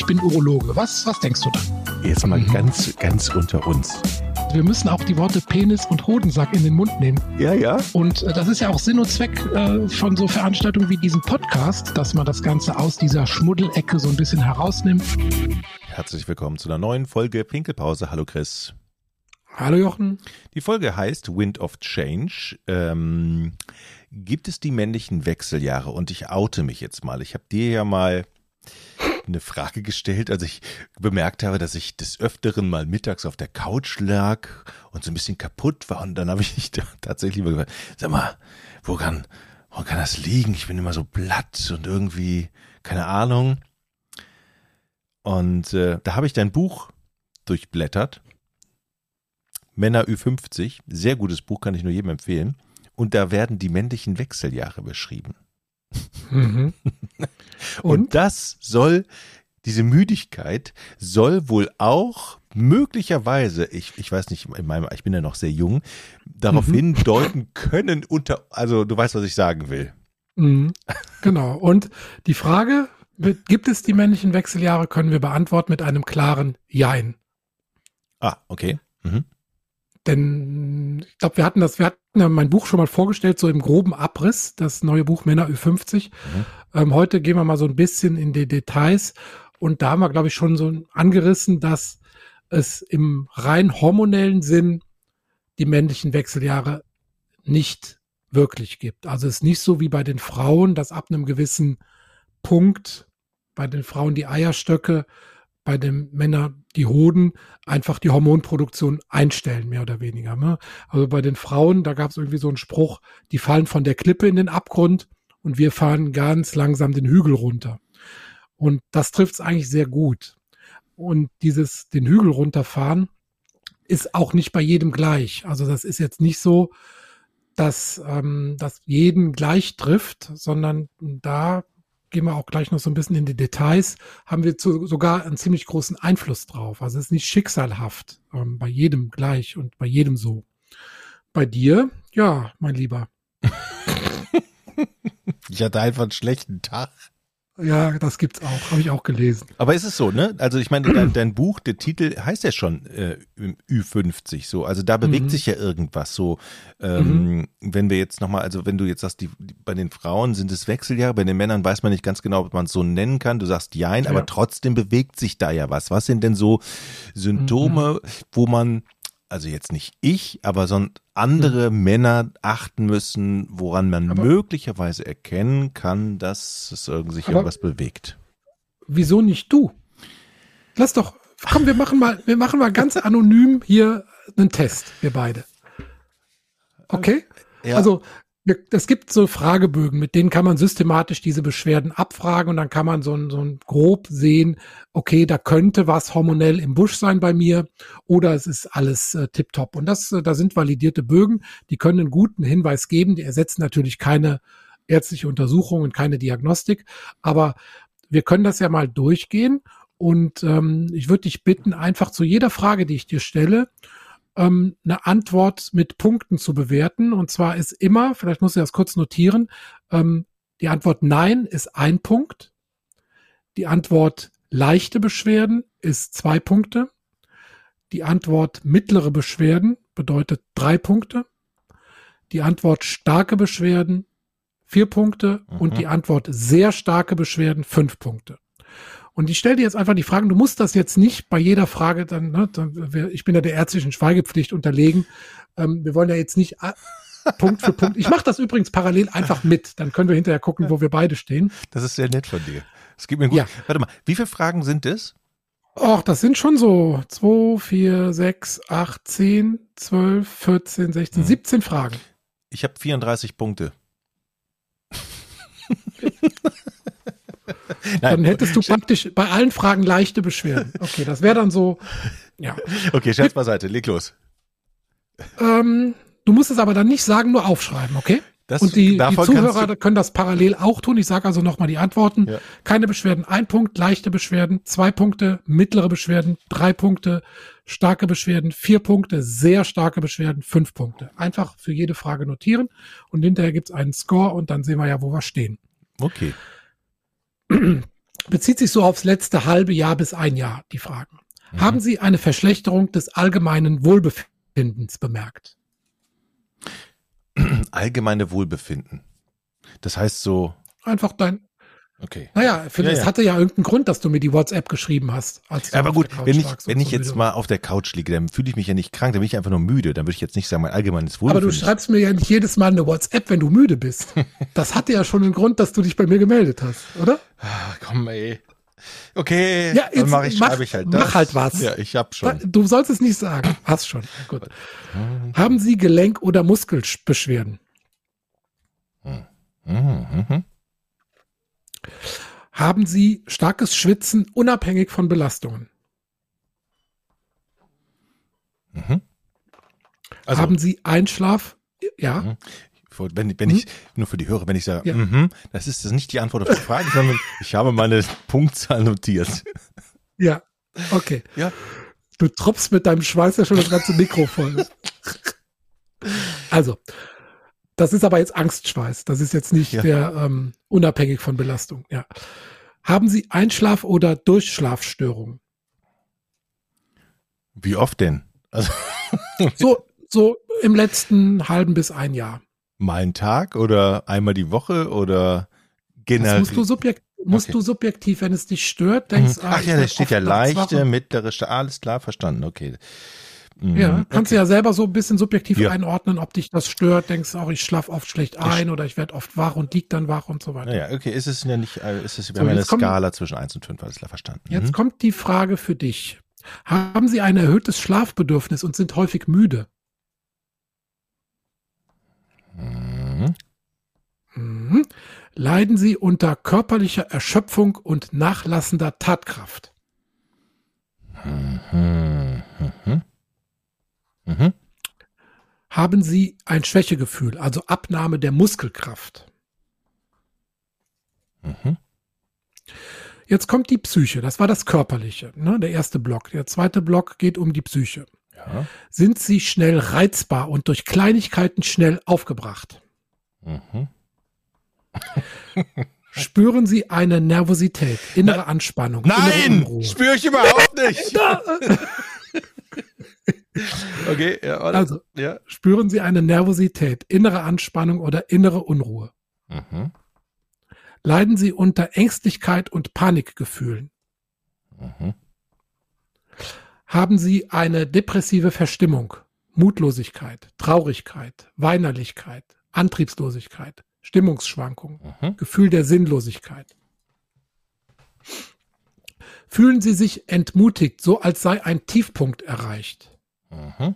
ich bin Urologe. Was, was denkst du da? Jetzt mal mhm. ganz, ganz unter uns. Wir müssen auch die Worte Penis und Hodensack in den Mund nehmen. Ja, ja. Und äh, das ist ja auch Sinn und Zweck äh, von so Veranstaltungen wie diesem Podcast, dass man das Ganze aus dieser Schmuddelecke so ein bisschen herausnimmt. Herzlich willkommen zu einer neuen Folge Pinkelpause. Hallo Chris. Hallo Jochen. Die Folge heißt Wind of Change. Ähm, gibt es die männlichen Wechseljahre? Und ich oute mich jetzt mal. Ich habe dir ja mal eine Frage gestellt, als ich bemerkt habe, dass ich des Öfteren mal mittags auf der Couch lag und so ein bisschen kaputt war. Und dann habe ich mich tatsächlich mal gefragt, sag mal, wo kann, wo kann das liegen? Ich bin immer so platt und irgendwie, keine Ahnung. Und äh, da habe ich dein Buch durchblättert. Männer Ü50, sehr gutes Buch, kann ich nur jedem empfehlen. Und da werden die männlichen Wechseljahre beschrieben. Mhm. Und? Und das soll, diese Müdigkeit soll wohl auch möglicherweise, ich, ich weiß nicht, in meinem, ich bin ja noch sehr jung, darauf mhm. hindeuten können, unter, also du weißt, was ich sagen will. Mhm. Genau. Und die Frage, gibt es die männlichen Wechseljahre, können wir beantworten mit einem klaren Jein. Ah, okay. Mhm. Denn ich glaube, wir hatten das, wir hatten ja mein Buch schon mal vorgestellt, so im groben Abriss, das neue Buch Männer Ü50. Mhm. Ähm, heute gehen wir mal so ein bisschen in die Details und da haben wir, glaube ich, schon so angerissen, dass es im rein hormonellen Sinn die männlichen Wechseljahre nicht wirklich gibt. Also es ist nicht so wie bei den Frauen, dass ab einem gewissen Punkt bei den Frauen die Eierstöcke bei den Männern die Hoden einfach die Hormonproduktion einstellen, mehr oder weniger. Ne? Also bei den Frauen, da gab es irgendwie so einen Spruch, die fallen von der Klippe in den Abgrund und wir fahren ganz langsam den Hügel runter. Und das trifft es eigentlich sehr gut. Und dieses den Hügel runterfahren ist auch nicht bei jedem gleich. Also das ist jetzt nicht so, dass ähm, das jeden gleich trifft, sondern da gehen wir auch gleich noch so ein bisschen in die Details, haben wir zu, sogar einen ziemlich großen Einfluss drauf. Also es ist nicht schicksalhaft, ähm, bei jedem gleich und bei jedem so. Bei dir, ja, mein Lieber. ich hatte einfach einen schlechten Tag. Ja, das gibt's auch, habe ich auch gelesen. Aber ist es so, ne? Also ich meine, dein, dein Buch, der Titel heißt ja schon äh, Ü50 so. Also da bewegt mhm. sich ja irgendwas so. Ähm, mhm. Wenn wir jetzt nochmal, also wenn du jetzt sagst, die, die, bei den Frauen sind es Wechseljahre, bei den Männern weiß man nicht ganz genau, ob man es so nennen kann. Du sagst Jein, ja. aber trotzdem bewegt sich da ja was. Was sind denn so Symptome, mhm. wo man also jetzt nicht ich, aber sondern andere hm. Männer achten müssen, woran man aber, möglicherweise erkennen kann, dass es sich irgendwas bewegt. Wieso nicht du? Lass doch, komm, wir machen mal, wir machen mal ganz anonym hier einen Test, wir beide. Okay? Ja. Also es gibt so Fragebögen, mit denen kann man systematisch diese Beschwerden abfragen und dann kann man so ein, so grob sehen, okay, da könnte was hormonell im Busch sein bei mir oder es ist alles äh, tipptopp. Und das, äh, da sind validierte Bögen, die können einen guten Hinweis geben, die ersetzen natürlich keine ärztliche Untersuchung und keine Diagnostik, aber wir können das ja mal durchgehen. Und ähm, ich würde dich bitten, einfach zu jeder Frage, die ich dir stelle, ähm, eine Antwort mit Punkten zu bewerten. Und zwar ist immer, vielleicht muss ich das kurz notieren, ähm, die Antwort Nein ist ein Punkt. Die Antwort leichte Beschwerden ist zwei Punkte. Die Antwort mittlere Beschwerden bedeutet drei Punkte. Die Antwort starke Beschwerden vier Punkte mhm. und die Antwort sehr starke Beschwerden fünf Punkte. Und ich stelle dir jetzt einfach die Fragen, du musst das jetzt nicht bei jeder Frage dann, ne, ich bin ja der ärztlichen Schweigepflicht unterlegen. Ähm, wir wollen ja jetzt nicht äh, Punkt für Punkt. Ich mache das übrigens parallel einfach mit, dann können wir hinterher gucken, wo wir beide stehen. Das ist sehr nett von dir. Es gibt mir gut. Ja. Warte mal, wie viele Fragen sind es? Och, das sind schon so 2, 4, 6, 8, 10, 12, 14, 16, hm. 17 Fragen. Ich habe 34 Punkte. dann hättest du praktisch bei allen Fragen leichte Beschwerden. Okay, das wäre dann so, ja. Okay, Scherz beiseite, leg los. Ähm, du musst es aber dann nicht sagen, nur aufschreiben, okay? Das, und die, die Zuhörer können das parallel auch tun. Ich sage also nochmal die Antworten. Ja. Keine Beschwerden, ein Punkt, leichte Beschwerden, zwei Punkte, mittlere Beschwerden, drei Punkte, starke Beschwerden, vier Punkte, sehr starke Beschwerden, fünf Punkte. Einfach für jede Frage notieren und hinterher gibt's einen Score und dann sehen wir ja, wo wir stehen. Okay. bezieht sich so aufs letzte halbe Jahr bis ein Jahr, die Fragen. Mhm. Haben Sie eine Verschlechterung des allgemeinen Wohlbefindens bemerkt? Allgemeine Wohlbefinden. Das heißt so. Einfach dein, Okay. Naja, für, ja, das ja. hatte ja irgendeinen Grund, dass du mir die WhatsApp geschrieben hast. Als ja, aber gut, wenn ich, wenn ich jetzt mal auf der Couch liege, dann fühle ich mich ja nicht krank, dann bin ich einfach nur müde. Dann würde ich jetzt nicht sagen, mein allgemeines Wohlbefinden. Aber du schreibst mir ja nicht jedes Mal eine WhatsApp, wenn du müde bist. Das hatte ja schon einen Grund, dass du dich bei mir gemeldet hast, oder? Ach, komm, ey. Okay, ja, jetzt dann mach ich, mach, schreibe ich halt das. Mach halt was. Ja, ich hab schon. Du sollst es nicht sagen. Hast schon. Gut. Haben Sie Gelenk- oder Muskelbeschwerden? Hm. Mhm, mhm haben sie starkes Schwitzen unabhängig von Belastungen. Mhm. Also, haben sie Einschlaf? Ja. Mhm. Wenn, wenn mhm. ich, nur für die Hörer, wenn ich sage, ja. mhm, das ist das nicht die Antwort auf die Frage, sondern ich habe meine Punktzahl notiert. Ja, okay. Ja. Du tropfst mit deinem Schweiß ja schon das ganze Mikro voll. Also, das ist aber jetzt Angstschweiß. Das ist jetzt nicht ja. der ähm, unabhängig von Belastung. Ja. Haben Sie Einschlaf- oder Durchschlafstörungen? Wie oft denn? Also so, so im letzten halben bis ein Jahr. Mal einen Tag oder einmal die Woche oder generell? Das musst du, subjekt, musst okay. du subjektiv, wenn es dich stört, denkst du. Mhm. Ach ja, da steht ja leichte, mittlere, alles klar, verstanden, okay. Mhm, ja, kannst okay. du ja selber so ein bisschen subjektiv ja. einordnen, ob dich das stört. Denkst du auch, ich schlafe oft schlecht ein ich oder ich werde oft wach und lieg dann wach und so weiter. Ja, okay, ist es ja nicht, äh, ist es, wir so, eine kommt, Skala zwischen 1 und 5, alles klar verstanden. Jetzt mhm. kommt die Frage für dich. Haben Sie ein erhöhtes Schlafbedürfnis und sind häufig müde? Mhm. Mhm. Leiden Sie unter körperlicher Erschöpfung und nachlassender Tatkraft? Mhm. Mhm. Mhm. Haben Sie ein Schwächegefühl, also Abnahme der Muskelkraft? Mhm. Jetzt kommt die Psyche, das war das Körperliche, ne, der erste Block. Der zweite Block geht um die Psyche. Ja. Sind Sie schnell reizbar und durch Kleinigkeiten schnell aufgebracht? Mhm. Spüren Sie eine Nervosität, innere Anspannung? Nein, spüre ich überhaupt nicht. Okay, ja, Also, ja. spüren Sie eine Nervosität, innere Anspannung oder innere Unruhe? Mhm. Leiden Sie unter Ängstlichkeit und Panikgefühlen? Mhm. Haben Sie eine depressive Verstimmung, Mutlosigkeit, Traurigkeit, Weinerlichkeit, Antriebslosigkeit, Stimmungsschwankungen, mhm. Gefühl der Sinnlosigkeit? Fühlen Sie sich entmutigt, so als sei ein Tiefpunkt erreicht? Mhm.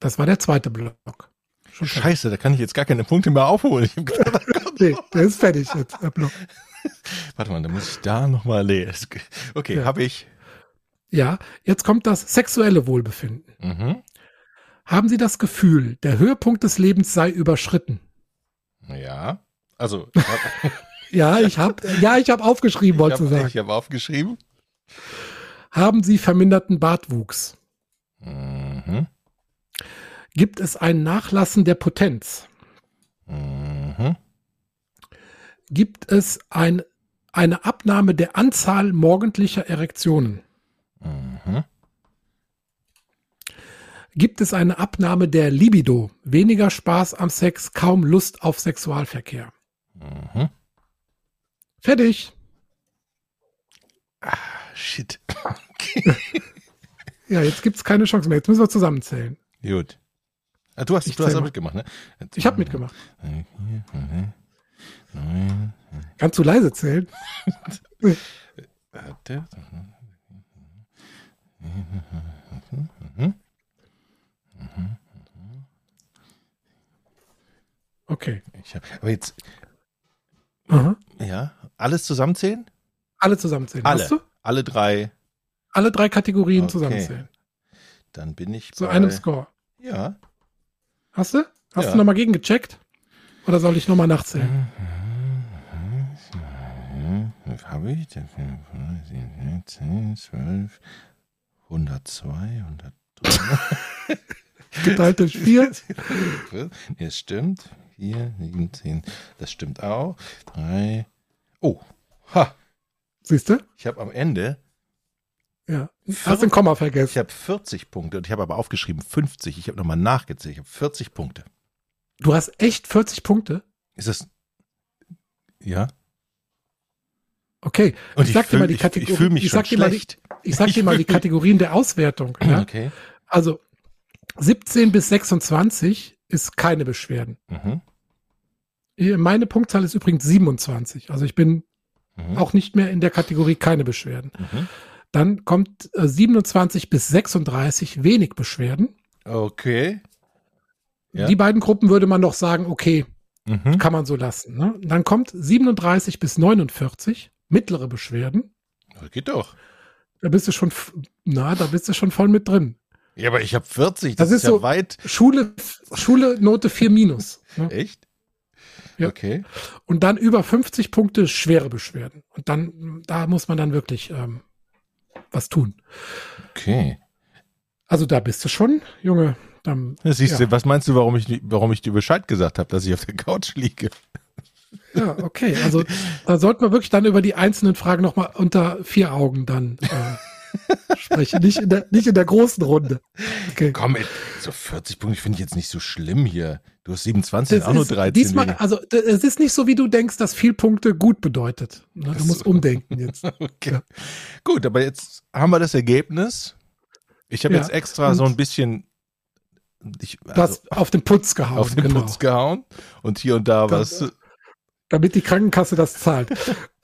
Das war der zweite Block. Schon Scheiße, da kann ich jetzt gar keine Punkte mehr aufholen. Gedacht, nee, der ist fertig jetzt, der Block. Warte mal, dann muss ich da nochmal lesen. Okay, ja. habe ich. Ja, jetzt kommt das sexuelle Wohlbefinden. Mhm. Haben Sie das Gefühl, der Höhepunkt des Lebens sei überschritten? Ja, also. ja, ich habe ja, ich habe aufgeschrieben, wollte ich sagen. Ich habe aufgeschrieben. Haben Sie verminderten Bartwuchs? Mhm. Gibt es ein Nachlassen der Potenz? Mhm. Gibt es ein, eine Abnahme der Anzahl morgendlicher Erektionen? Mhm. Gibt es eine Abnahme der Libido? Weniger Spaß am Sex, kaum Lust auf Sexualverkehr? Mhm. Fertig. Ah, shit. ja, jetzt gibt es keine Chance mehr. Jetzt müssen wir zusammenzählen. Gut. Ah, du hast, ich du hast auch mitgemacht, ne? Ich habe mitgemacht. Kannst du leise zählen? Okay. Ich hab, aber jetzt. Aha. Ja, alles zusammenzählen? Alle zusammenzählen. Alle. Hast du? Alle drei. Alle drei Kategorien okay. zusammenzählen. Dann bin ich zu bei... einem Score. Ja. Hast du? Hast ja. du nochmal gegengecheckt? Oder soll ich nochmal nachzählen? Habe ich? 10, 12, 102, 103. Geteilt durch 4. Nee, es stimmt. 4, 7, 10. Das stimmt auch. 3. Oh, Ha. Siehst du? Ich habe am Ende. Ja. Hast den Komma vergessen. Ich habe 40 Punkte und ich habe aber aufgeschrieben 50. Ich habe nochmal nachgezählt. Ich habe 40 Punkte. Du hast echt 40 Punkte? Ist das. Ja? Okay. Und ich, ich sag dir mal die Kategorie. Ich, ich fühle mich ich schon schlecht. Mal ich sag dir mal die Kategorien der Auswertung. Ja? Okay. Also 17 bis 26 ist keine Beschwerden. Mhm. Meine Punktzahl ist übrigens 27. Also ich bin Mhm. auch nicht mehr in der Kategorie keine Beschwerden. Mhm. Dann kommt äh, 27 bis 36 wenig Beschwerden. Okay. Ja. Die beiden Gruppen würde man doch sagen, okay, Mhm. kann man so lassen. Ne? Dann kommt 37 bis 49 mittlere Beschwerden. Das geht doch. Da bist du schon, na, da bist du schon voll mit drin. Ja, aber ich habe 40. Das, Das ist, ist ja so- weit. Schule, Schule Note 4 minus. Ne? Echt? Ja. Okay. Und dann über 50 Punkte schwere Beschwerden. Und dann, da muss man dann wirklich ähm, was tun. Okay. Also da bist du schon, Junge. Dann, siehst ja. du, was meinst du, warum ich, warum ich dir Bescheid gesagt habe, dass ich auf der Couch liege? Ja, okay. Also da sollten wir wirklich dann über die einzelnen Fragen nochmal unter vier Augen dann äh, sprechen. Nicht in, der, nicht in der großen Runde. Okay. Komm, ey, so 40 Punkte finde ich jetzt nicht so schlimm hier. Du hast 27, Das auch nur ist 13. diesmal, also es ist nicht so, wie du denkst, dass viel Punkte gut bedeutet. Ne? Du musst so. umdenken jetzt. Okay. Ja. Gut, aber jetzt haben wir das Ergebnis. Ich habe Ja, jetzt extra und- so ein bisschen ich, also, hast auf den Putz gehauen, auf den genau. Putz gehauen und hier und da Das- was. damit die Krankenkasse das zahlt.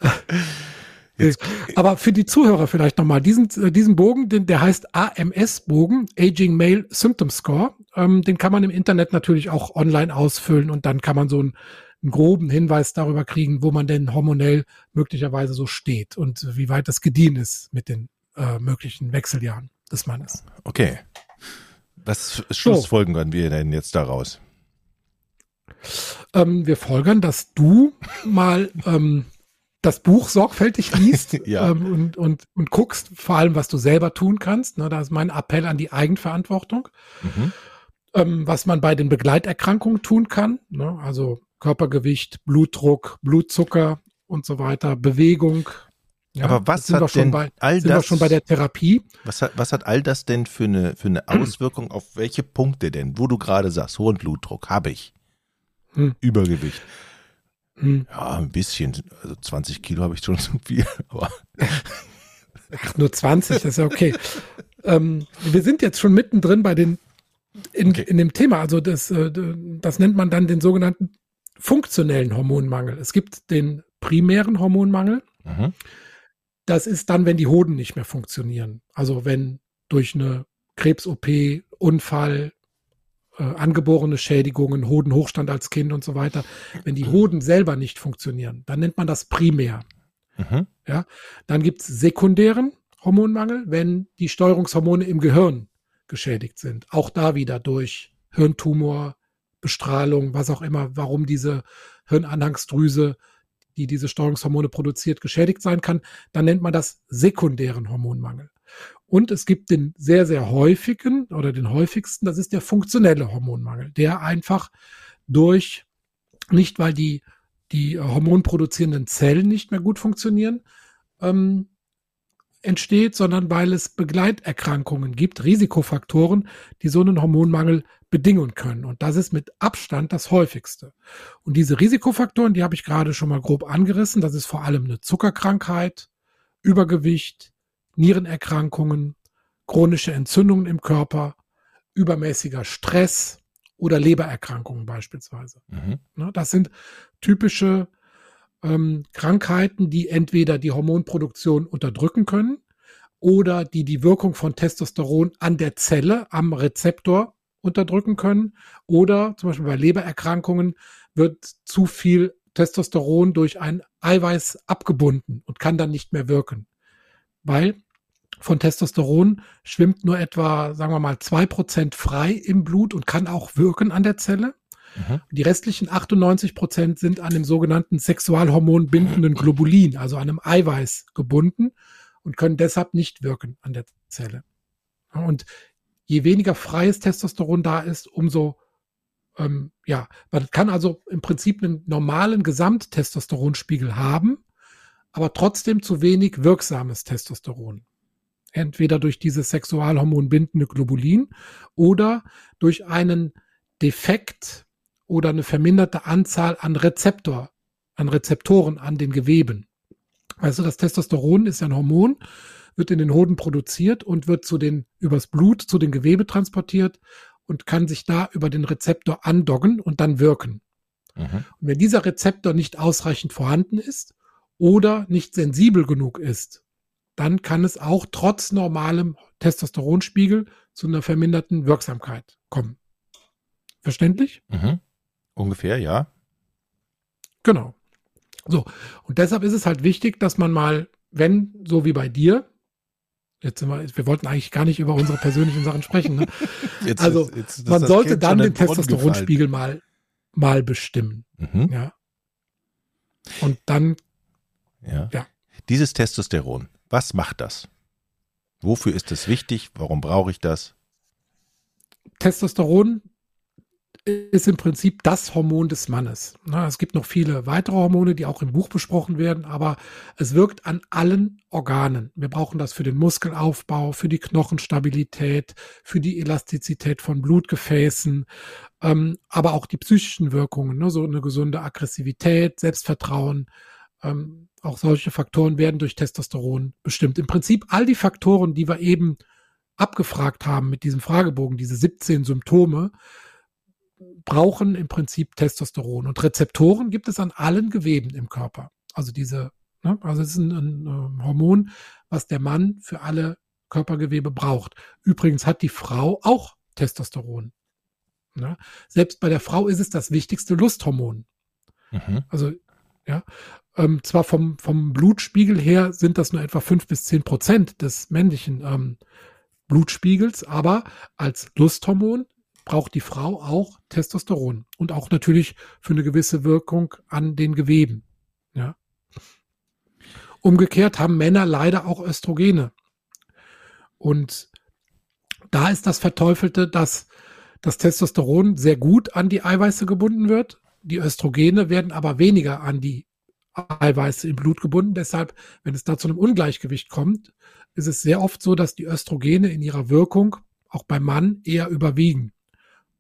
Jetzt- Aber für die Zuhörer vielleicht nochmal, diesen, äh, diesen Bogen, den, der heißt AMS-Bogen, Aging Male Symptom Score, ähm, den kann man im Internet natürlich auch online ausfüllen und dann kann man so einen, einen groben Hinweis darüber kriegen, wo man denn hormonell möglicherweise so steht und wie weit das gediehen ist mit den äh, möglichen Wechseljahren des Mannes. Okay. Was für schlussfolgern wir denn jetzt daraus? Ähm, wir folgern, dass du mal ähm, das Buch sorgfältig liest Ja. ähm, und, und, und guckst, vor allem, was du selber tun kannst. Ne, da ist mein Appell an die Eigenverantwortung. Mhm. Ähm, was man bei den Begleiterkrankungen tun kann, ne, also Körpergewicht, Blutdruck, Blutzucker und so weiter, Bewegung. Ja, Aber was sind wir hat schon denn bei, all sind wir das- schon bei der Therapie? Was hat, was hat all das denn für eine, für eine Auswirkung auf welche Punkte denn? Wo du gerade sagst, hohen Blutdruck habe ich. Hm. Übergewicht. Hm, Ja, ein bisschen. Also 20 Kilo habe ich schon zu viel. Aber ach, nur 20, das ist ja okay. ähm, wir sind jetzt schon mittendrin bei den in, Okay. in dem Thema. Also das, äh, das nennt man dann den sogenannten funktionellen Hormonmangel. Es gibt den primären Hormonmangel. mhm. Das ist dann, wenn die Hoden nicht mehr funktionieren. Also wenn durch eine Krebs-OP, Unfall, äh, angeborene Schädigungen, Hodenhochstand als Kind und so weiter, wenn die Hoden selber nicht funktionieren, dann nennt man das primär. Mhm. Dann gibt es sekundären Hormonmangel, wenn die Steuerungshormone im Gehirn geschädigt sind. Auch da wieder durch Hirntumor, Bestrahlung, was auch immer, warum diese Hirnanhangsdrüse, die diese Steuerungshormone produziert, geschädigt sein kann. Dann nennt man das sekundären Hormonmangel. Und es gibt den sehr, sehr häufigen oder den häufigsten, das ist der funktionelle Hormonmangel, der einfach durch, nicht weil die, die hormonproduzierenden Zellen nicht mehr gut funktionieren, ähm, entsteht, sondern weil es Begleiterkrankungen gibt, Risikofaktoren, die so einen Hormonmangel bedingen können. Und das ist mit Abstand das häufigste. Und diese Risikofaktoren, die habe ich gerade schon mal grob angerissen. Das ist vor allem eine Zuckerkrankheit, Übergewicht, Nierenerkrankungen, chronische Entzündungen im Körper, übermäßiger Stress oder Lebererkrankungen beispielsweise. Mhm. Ne, Das sind typische ähm, Krankheiten, die entweder die Hormonproduktion unterdrücken können oder die die Wirkung von Testosteron an der Zelle, am Rezeptor unterdrücken können. Oder zum Beispiel bei Lebererkrankungen wird zu viel Testosteron durch ein Eiweiß abgebunden und kann dann nicht mehr wirken. Weil von Testosteron schwimmt nur etwa, sagen wir mal, zwei Prozent frei im Blut und kann auch wirken an der Zelle. Mhm. Die restlichen 98 Prozent sind an dem sogenannten Sexualhormon bindenden Globulin, also einem Eiweiß gebunden und können deshalb nicht wirken an der Zelle. Und je weniger freies Testosteron da ist, umso ähm, ja, man kann also im Prinzip einen normalen Gesamttestosteronspiegel haben, aber trotzdem zu wenig wirksames Testosteron. Entweder durch dieses Sexualhormon bindende Globulin oder durch einen Defekt oder eine verminderte Anzahl an Rezeptor, an Rezeptoren an den Geweben. Also das Testosteron ist ein Hormon, wird in den Hoden produziert und wird zu den, übers Blut zu den Gewebe transportiert und kann sich da über den Rezeptor andoggen und dann wirken. Mhm. Und wenn dieser Rezeptor nicht ausreichend vorhanden ist oder nicht sensibel genug ist, dann kann es auch trotz normalem Testosteronspiegel zu einer verminderten Wirksamkeit kommen. Verständlich? Mhm. Ungefähr, ja. Genau. So, und deshalb ist es halt wichtig, dass man mal, wenn, so wie bei dir, jetzt sind wir, wir wollten eigentlich gar nicht über unsere persönlichen Sachen sprechen. Ne? Jetzt, also jetzt, jetzt, man sollte dann den Testosteronspiegel mal, mal bestimmen. Mhm. Ja. Und dann, ja. ja. Dieses Testosteron, was macht das? Wofür ist es wichtig? Warum brauche ich das? Testosteron ist im Prinzip das Hormon des Mannes. Es gibt noch viele weitere Hormone, die auch im Buch besprochen werden, aber es wirkt an allen Organen. Wir brauchen das für den Muskelaufbau, für die Knochenstabilität, für die Elastizität von Blutgefäßen, ähm, aber auch die psychischen Wirkungen, ne? so eine gesunde Aggressivität, Selbstvertrauen. Ähm, auch solche Faktoren werden durch Testosteron bestimmt. Im Prinzip all die Faktoren, die wir eben abgefragt haben mit diesem Fragebogen, diese 17 Symptome, brauchen im Prinzip Testosteron. Und Rezeptoren gibt es an allen Geweben im Körper. Also diese, ne, also es ist ein, ein, Hormon, was der Mann für alle Körpergewebe braucht. Übrigens hat die Frau auch Testosteron. Ne? Selbst bei der Frau ist es das wichtigste Lusthormon. Mhm. Also, ja, ähm, zwar vom, vom Blutspiegel her sind das nur etwa fünf bis zehn Prozent des männlichen ähm, Blutspiegels, aber als Lusthormon braucht die Frau auch Testosteron und auch natürlich für eine gewisse Wirkung an den Geweben. Ja. Umgekehrt haben Männer leider auch Östrogene. Und da ist das Verteufelte, dass das Testosteron sehr gut an die Eiweiße gebunden wird. Die Östrogene werden aber weniger an die Eiweiße im Blut gebunden. Deshalb, wenn es da zu einem Ungleichgewicht kommt, ist es sehr oft so, dass die Östrogene in ihrer Wirkung auch beim Mann eher überwiegen.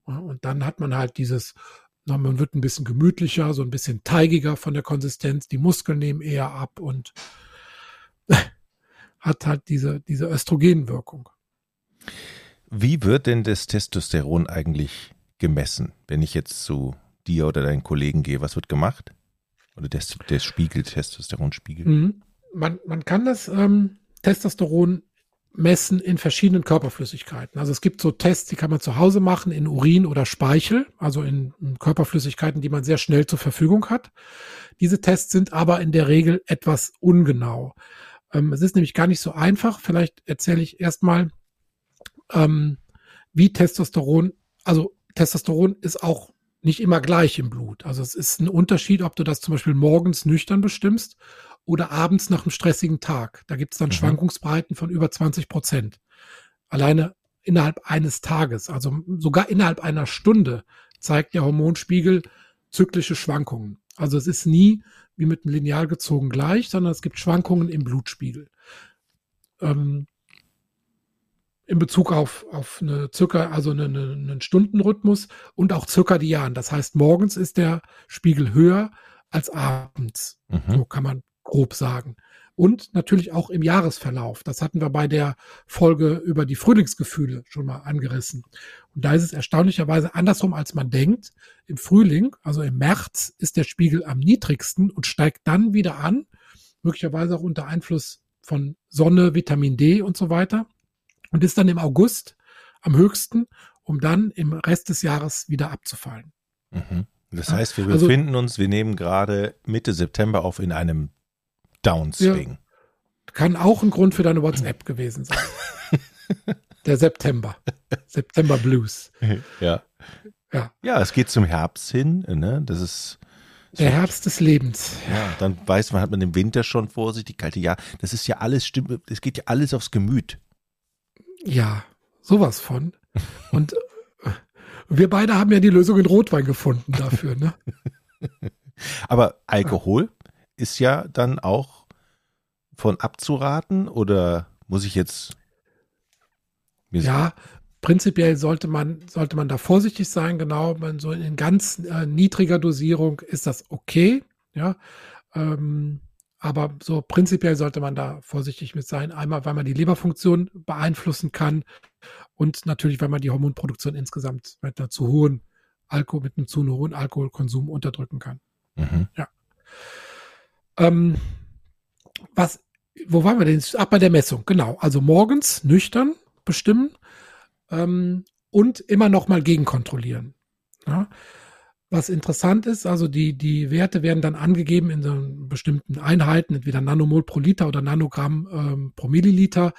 Und dann hat man halt dieses, man wird ein bisschen gemütlicher, so ein bisschen teigiger von der Konsistenz, die Muskeln nehmen eher ab und hat halt diese, diese Östrogenwirkung. Wie wird denn das Testosteron eigentlich gemessen, wenn ich jetzt zu dir oder deinen Kollegen gehe? Was wird gemacht? Oder der, der Spiegel, Testosteronspiegel? Mhm. Man, man kann das ähm, Testosteron messen in verschiedenen Körperflüssigkeiten. Also es gibt so Tests, die kann man zu Hause machen in Urin oder Speichel, also in, in, Körperflüssigkeiten, die man sehr schnell zur Verfügung hat. Diese Tests sind aber in der Regel etwas ungenau. Ähm, es ist nämlich gar nicht so einfach. Vielleicht erzähle ich erstmal, ähm, wie Testosteron, also Testosteron ist auch nicht immer gleich im Blut. Also es ist ein Unterschied, ob du das zum Beispiel morgens nüchtern bestimmst oder abends nach einem stressigen Tag. Da gibt es dann mhm. Schwankungsbreiten von über 20 Prozent. Alleine innerhalb eines Tages, also sogar innerhalb einer Stunde zeigt der Hormonspiegel zyklische Schwankungen. Also es ist nie wie mit einem Lineal gezogen gleich, sondern es gibt Schwankungen im Blutspiegel. Ähm, in Bezug auf, auf eine circa, also einen, einen Stundenrhythmus und auch zirkadian. Das heißt, morgens ist der Spiegel höher als abends. Mhm. So kann man grob sagen. Und natürlich auch im Jahresverlauf. Das hatten wir bei der Folge über die Frühlingsgefühle schon mal angerissen. Und da ist es erstaunlicherweise andersrum, als man denkt. Im Frühling, also im März, ist der Spiegel am niedrigsten und steigt dann wieder an, möglicherweise auch unter Einfluss von Sonne, Vitamin D und so weiter. Und ist dann im August am höchsten, um dann im Rest des Jahres wieder abzufallen. Mhm. Das heißt, wir also befinden uns, wir nehmen gerade Mitte September auf in einem Downswing. Ja, kann auch ein Grund für deine WhatsApp gewesen sein. Der September. September Blues. Ja. Ja. Ja, es geht zum Herbst hin, ne? Das ist. Der Herbst des Lebens. Ja, dann weiß man, hat man den Winter schon vor sich, die kalte Jahr. Das ist ja alles, stimmt, es geht ja alles aufs Gemüt. Ja, sowas von. Und äh, wir beide haben ja die Lösung in Rotwein gefunden dafür, ne? Aber Alkohol ist ja dann auch von abzuraten oder muss ich jetzt? Ja, prinzipiell sollte man, sollte man da vorsichtig sein, genau. Man so in ganz äh, niedriger Dosierung ist das okay, ja. Ähm, aber so prinzipiell sollte man da vorsichtig mit sein. Einmal, weil man die Leberfunktion beeinflussen kann und natürlich, weil man die Hormonproduktion insgesamt mit einer zu hohen Alkohol, mit einem zu hohen Alkoholkonsum unterdrücken kann. Mhm. Ja. Ähm, was, wo waren wir denn? Ach, bei der Messung, genau. Also morgens nüchtern bestimmen ähm, und immer noch mal gegenkontrollieren. Ja. Was interessant ist, also die, die Werte werden dann angegeben in so bestimmten Einheiten, entweder Nanomol pro Liter oder Nanogramm ähm, pro Milliliter.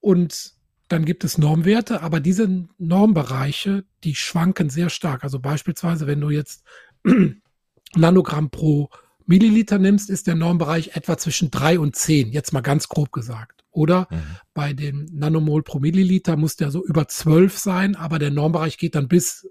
Und dann gibt es Normwerte, aber diese Normbereiche, die schwanken sehr stark. Also beispielsweise, wenn du jetzt Nanogramm pro Milliliter nimmst, ist der Normbereich etwa zwischen drei und zehn. jetzt mal ganz grob gesagt. Oder mhm. bei dem Nanomol pro Milliliter muss der so über zwölf sein, aber der Normbereich geht dann bis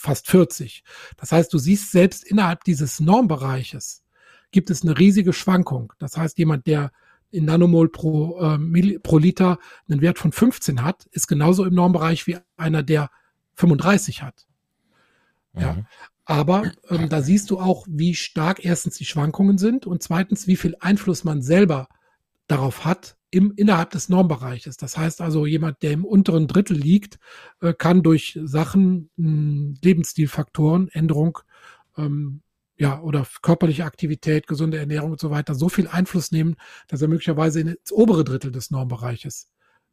fast 40. Das heißt, du siehst selbst innerhalb dieses Normbereiches gibt es eine riesige Schwankung. Das heißt, jemand, der in Nanomol pro, äh, pro Liter einen Wert von 15 hat, ist genauso im Normbereich wie einer, der 35 hat. Mhm. Ja. Aber ähm, da siehst du auch, wie stark erstens die Schwankungen sind und zweitens, wie viel Einfluss man selber darauf hat, im, innerhalb des Normbereiches. Das heißt also, jemand, der im unteren Drittel liegt, äh, kann durch Sachen, mh, hm, Lebensstilfaktoren, Änderung, ähm, ja, oder körperliche Aktivität, gesunde Ernährung und so weiter, so viel Einfluss nehmen, dass er möglicherweise ins obere Drittel des Normbereiches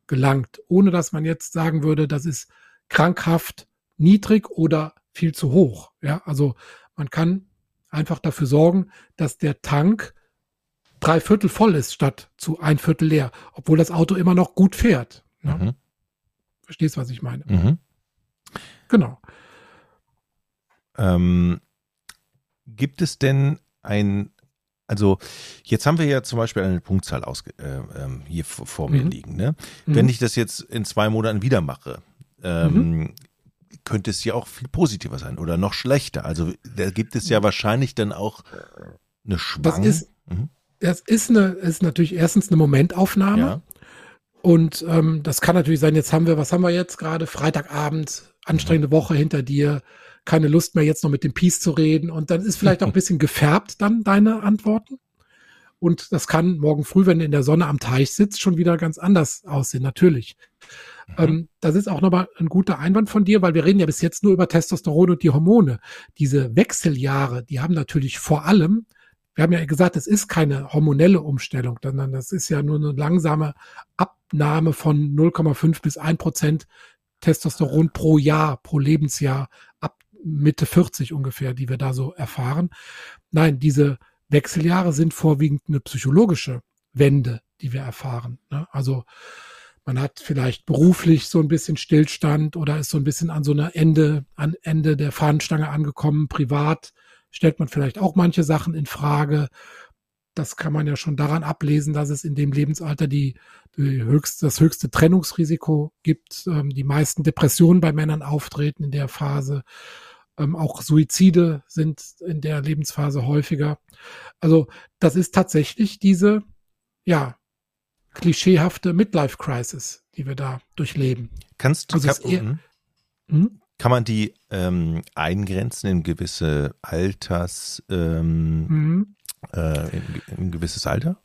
gelangt, ohne dass man jetzt sagen würde, das ist krankhaft niedrig oder viel zu hoch. Ja, also man kann einfach dafür sorgen, dass der Tank drei Viertel voll ist statt zu ein Viertel leer, obwohl das Auto immer noch gut fährt. Ne? Mhm. Verstehst, was ich meine? Mhm. Genau. Ähm, gibt es denn ein, also jetzt haben wir ja zum Beispiel eine Punktzahl aus, äh, ähm, hier vor mir mhm. liegen. Ne? Mhm. Wenn ich das jetzt in zwei Monaten wieder mache, ähm, mhm. könnte es ja auch viel positiver sein oder noch schlechter. Also da gibt es ja wahrscheinlich dann auch eine Schwang. Das ist, mhm das ist eine, ist natürlich erstens eine Momentaufnahme. Ja. Und ähm, das kann natürlich sein, jetzt haben wir, was haben wir jetzt gerade? Freitagabend, anstrengende Woche hinter dir, keine Lust mehr jetzt noch mit dem Peace zu reden. Und dann ist vielleicht auch ein bisschen gefärbt dann deine Antworten. Und das kann morgen früh, wenn du in der Sonne am Teich sitzt, schon wieder ganz anders aussehen, natürlich. Mhm. Ähm, das ist auch nochmal ein guter Einwand von dir, weil wir reden ja bis jetzt nur über Testosteron und die Hormone. Diese Wechseljahre, die haben natürlich vor allem wir haben ja gesagt, es ist keine hormonelle Umstellung, sondern das ist ja nur eine langsame Abnahme von 0,5 bis 1 Prozent Testosteron pro Jahr, pro Lebensjahr ab Mitte 40 ungefähr, die wir da so erfahren. Nein, diese Wechseljahre sind vorwiegend eine psychologische Wende, die wir erfahren. Ne? Also man hat vielleicht beruflich so ein bisschen Stillstand oder ist so ein bisschen an so einer Ende, an Ende der Fahnenstange angekommen, privat stellt man vielleicht auch manche Sachen in Frage. Das kann man ja schon daran ablesen, dass es in dem Lebensalter die, die höchst, das höchste Trennungsrisiko gibt. Ähm, die meisten Depressionen bei Männern auftreten in der Phase. Ähm, auch Suizide sind in der Lebensphase häufiger. Also das ist tatsächlich diese, ja, klischeehafte Midlife Crisis, die wir da durchleben. Kannst du, also kann, hm? Kann man die ähm, eingrenzen in gewisse Alters, ähm, mhm. äh, in, in gewisses Alter?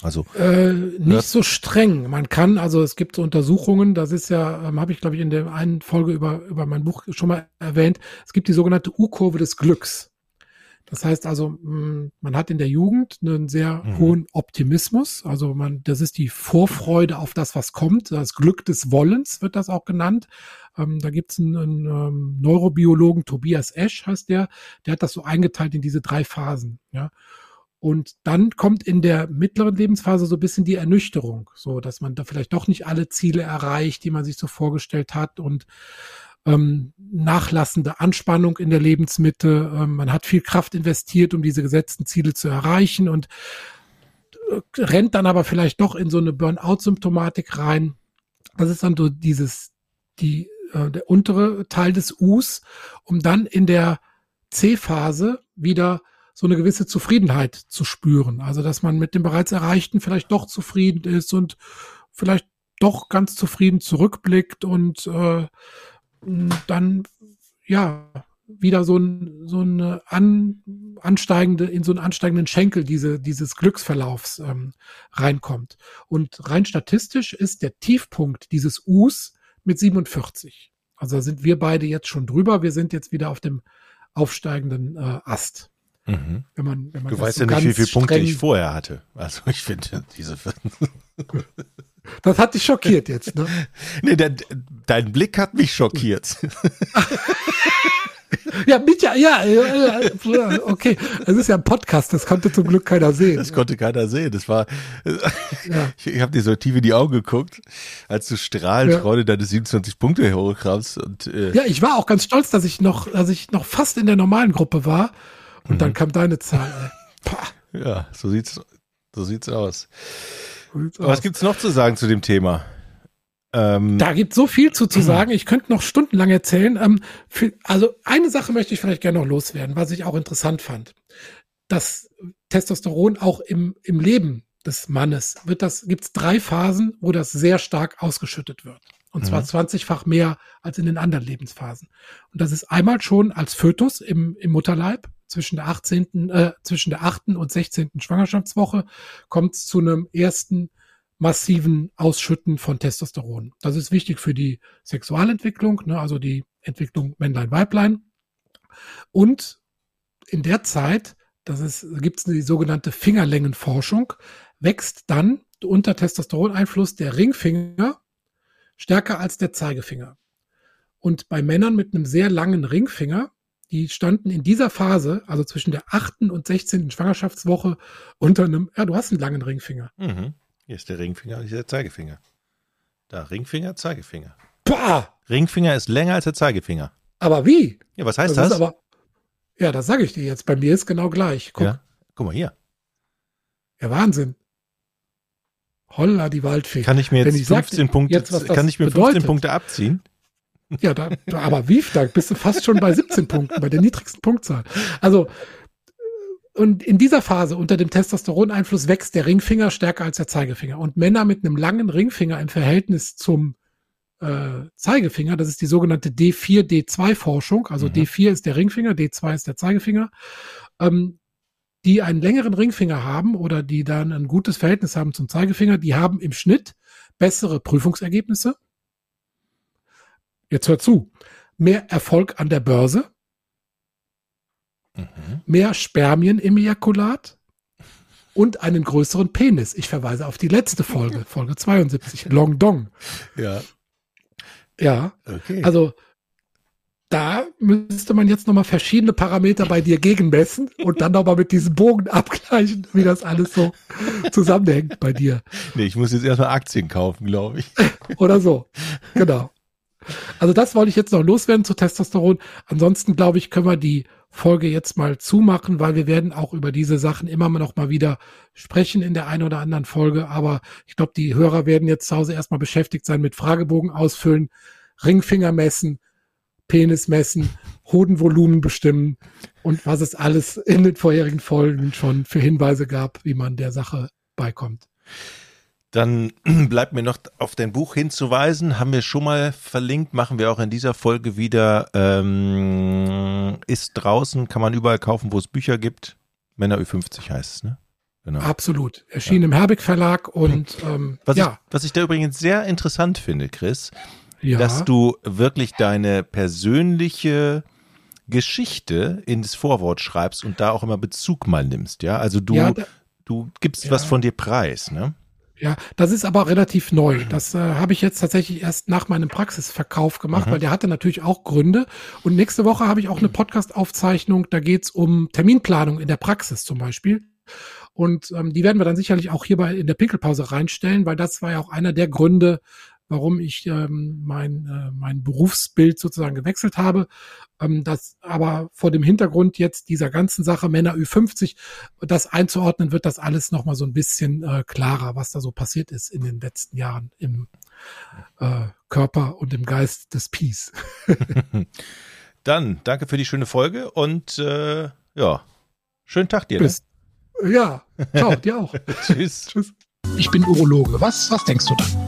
Also äh, nicht so streng. Man kann, also es gibt so Untersuchungen, das ist ja, ähm, habe ich glaube ich in der einen Folge über über mein Buch schon mal erwähnt. Es gibt die sogenannte U-Kurve des Glücks. Das heißt also, mm, man hat in der Jugend einen sehr mhm. hohen Optimismus. Also man, das ist die Vorfreude auf das, was kommt. Das Glück des Wollens wird das auch genannt. Ähm, da gibt es einen, einen ähm, Neurobiologen, Tobias Esch heißt der, der hat das so eingeteilt in diese drei Phasen. Ja. Und dann kommt in der mittleren Lebensphase so ein bisschen die Ernüchterung, so dass man da vielleicht doch nicht alle Ziele erreicht, die man sich so vorgestellt hat und ähm, nachlassende Anspannung in der Lebensmitte. Ähm, man hat viel Kraft investiert, um diese gesetzten Ziele zu erreichen und äh, rennt dann aber vielleicht doch in so eine Burnout-Symptomatik rein. Das ist dann so dieses, die, äh, der untere Teil des Us, um dann in der C-Phase wieder so eine gewisse Zufriedenheit zu spüren. Also dass man mit dem bereits Erreichten vielleicht doch zufrieden ist und vielleicht doch ganz zufrieden zurückblickt und äh, dann ja wieder so ein so eine an, ansteigende in so einen ansteigenden Schenkel diese dieses Glücksverlaufs ähm, reinkommt. Und rein statistisch ist der Tiefpunkt dieses Us mit 47 also da sind wir beide jetzt schon drüber. Wir sind jetzt wieder auf dem aufsteigenden äh, Ast. Mhm. wenn man, wenn man du weißt so ja nicht wie viele Punkte ich vorher hatte. Also ich finde diese Das hat dich schockiert jetzt, ne? nee, der, dein Blick hat mich schockiert. ja, mich ja, ja, okay. Es ist ja ein Podcast, das konnte zum Glück keiner sehen. Das konnte keiner sehen. Das war, ja. ich, ich habe dir so tief in die Augen geguckt, als du strahlend ja. Freude deine 27 Punkte hochkramst. Und, äh, ja, ich war auch ganz stolz, dass ich noch, dass ich noch fast in der normalen Gruppe war. Und mhm. dann kam deine Zahl. Ja, so sieht's, so sieht's aus. Was gibt's noch zu sagen zu dem Thema? Ähm, da gibt so viel zu, zu sagen. Ich könnte noch stundenlang erzählen. Ähm, für, also eine Sache möchte ich vielleicht gerne noch loswerden, was ich auch interessant fand. Das Testosteron auch im, im Leben des Mannes wird das, gibt's drei Phasen, wo das sehr stark ausgeschüttet wird. Und zwar mhm. 20-fach mehr als in den anderen Lebensphasen. Und das ist einmal schon als Fötus im, im Mutterleib zwischen der 18., äh, zwischen der 8. und 16. Schwangerschaftswoche kommt es zu einem ersten massiven Ausschütten von Testosteron. Das ist wichtig für die Sexualentwicklung, ne, also die Entwicklung Männlein-Weiblein. Und in der Zeit, das gibt es die sogenannte Fingerlängenforschung, wächst dann unter Testosteroneinfluss der Ringfinger stärker als der Zeigefinger. Und bei Männern mit einem sehr langen Ringfinger die standen in dieser Phase, also zwischen der achten und sechzehnten Schwangerschaftswoche, unter einem, ja, du hast einen langen Ringfinger. Mhm. Hier ist der Ringfinger, hier ist der Zeigefinger. Da, Ringfinger, Zeigefinger. Pah! Ringfinger ist länger als der Zeigefinger. Aber wie? Ja, was heißt das? das? Aber, ja, das sage ich dir jetzt. Bei mir ist genau gleich. Guck. Ja. Guck mal hier. Ja, Wahnsinn. Holla, die Waldfee. Kann ich mir jetzt, ich 15 sag, Punkte, jetzt, kann ich mir 15 bedeutet. Punkte abziehen? Ja, da, da, aber wie? Da bist du fast schon bei 17 Punkten, bei der niedrigsten Punktzahl. Also, und in dieser Phase unter dem Testosteroneinfluss wächst der Ringfinger stärker als der Zeigefinger. Und Männer mit einem langen Ringfinger im Verhältnis zum äh, Zeigefinger, das ist die sogenannte D4-D2-Forschung, also mhm. D4 ist der Ringfinger, D2 ist der Zeigefinger, ähm, die einen längeren Ringfinger haben oder die dann ein gutes Verhältnis haben zum Zeigefinger, die haben im Schnitt bessere Prüfungsergebnisse jetzt hör zu, mehr Erfolg an der Börse, mhm. mehr Spermien im Ejakulat und einen größeren Penis. Ich verweise auf die letzte Folge, Folge 72, Long Dong. Ja. Ja. Okay. Also da müsste man jetzt nochmal verschiedene Parameter bei dir gegenmessen und dann nochmal mit diesem Bogen abgleichen, wie das alles so zusammenhängt bei dir. Nee, ich muss jetzt erstmal Aktien kaufen, glaube ich. Oder so. Genau. Also das wollte ich jetzt noch loswerden zu Testosteron. Ansonsten glaube ich, können wir die Folge jetzt mal zumachen, weil wir werden auch über diese Sachen immer noch mal wieder sprechen in der einen oder anderen Folge. Aber ich glaube, die Hörer werden jetzt zu Hause erstmal beschäftigt sein mit Fragebogen ausfüllen, Ringfinger messen, Penis messen, Hodenvolumen bestimmen und was es alles in den vorherigen Folgen schon für Hinweise gab, wie man der Sache beikommt. Dann bleibt mir noch auf dein Buch hinzuweisen, haben wir schon mal verlinkt, machen wir auch in dieser Folge wieder. Ähm, ist draußen, kann man überall kaufen, wo es Bücher gibt. Männer Ü50 heißt es, ne? Genau. Absolut. Erschien ja. im Herbig Verlag und ähm, was ja. Ich, was ich da übrigens sehr interessant finde, Chris, ja. dass du wirklich deine persönliche Geschichte ins Vorwort schreibst und da auch immer Bezug mal nimmst, ja? Also du, ja, da, du gibst was von dir preis, ne? Ja, das ist aber relativ neu. Das äh, habe ich jetzt tatsächlich erst nach meinem Praxisverkauf gemacht, mhm. weil der hatte natürlich auch Gründe. Und nächste Woche habe ich auch eine Podcast-Aufzeichnung, da geht's um Terminplanung in der Praxis zum Beispiel. Und ähm, die werden wir dann sicherlich auch hierbei in der Pinkelpause reinstellen, weil das war ja auch einer der Gründe, warum ich ähm, mein, äh, mein Berufsbild sozusagen gewechselt habe. Ähm, das aber vor dem Hintergrund jetzt dieser ganzen Sache Männer Ü50, das einzuordnen, wird das alles nochmal so ein bisschen äh, klarer, was da so passiert ist in den letzten Jahren im äh, Körper und im Geist des Peace. Dann danke für die schöne Folge und äh, ja, Schönen Tag dir. Ne? Bist. Ne? Ja, ciao, dir auch. Tschüss. Tschüss. Ich bin Urologe. Was, was denkst du da?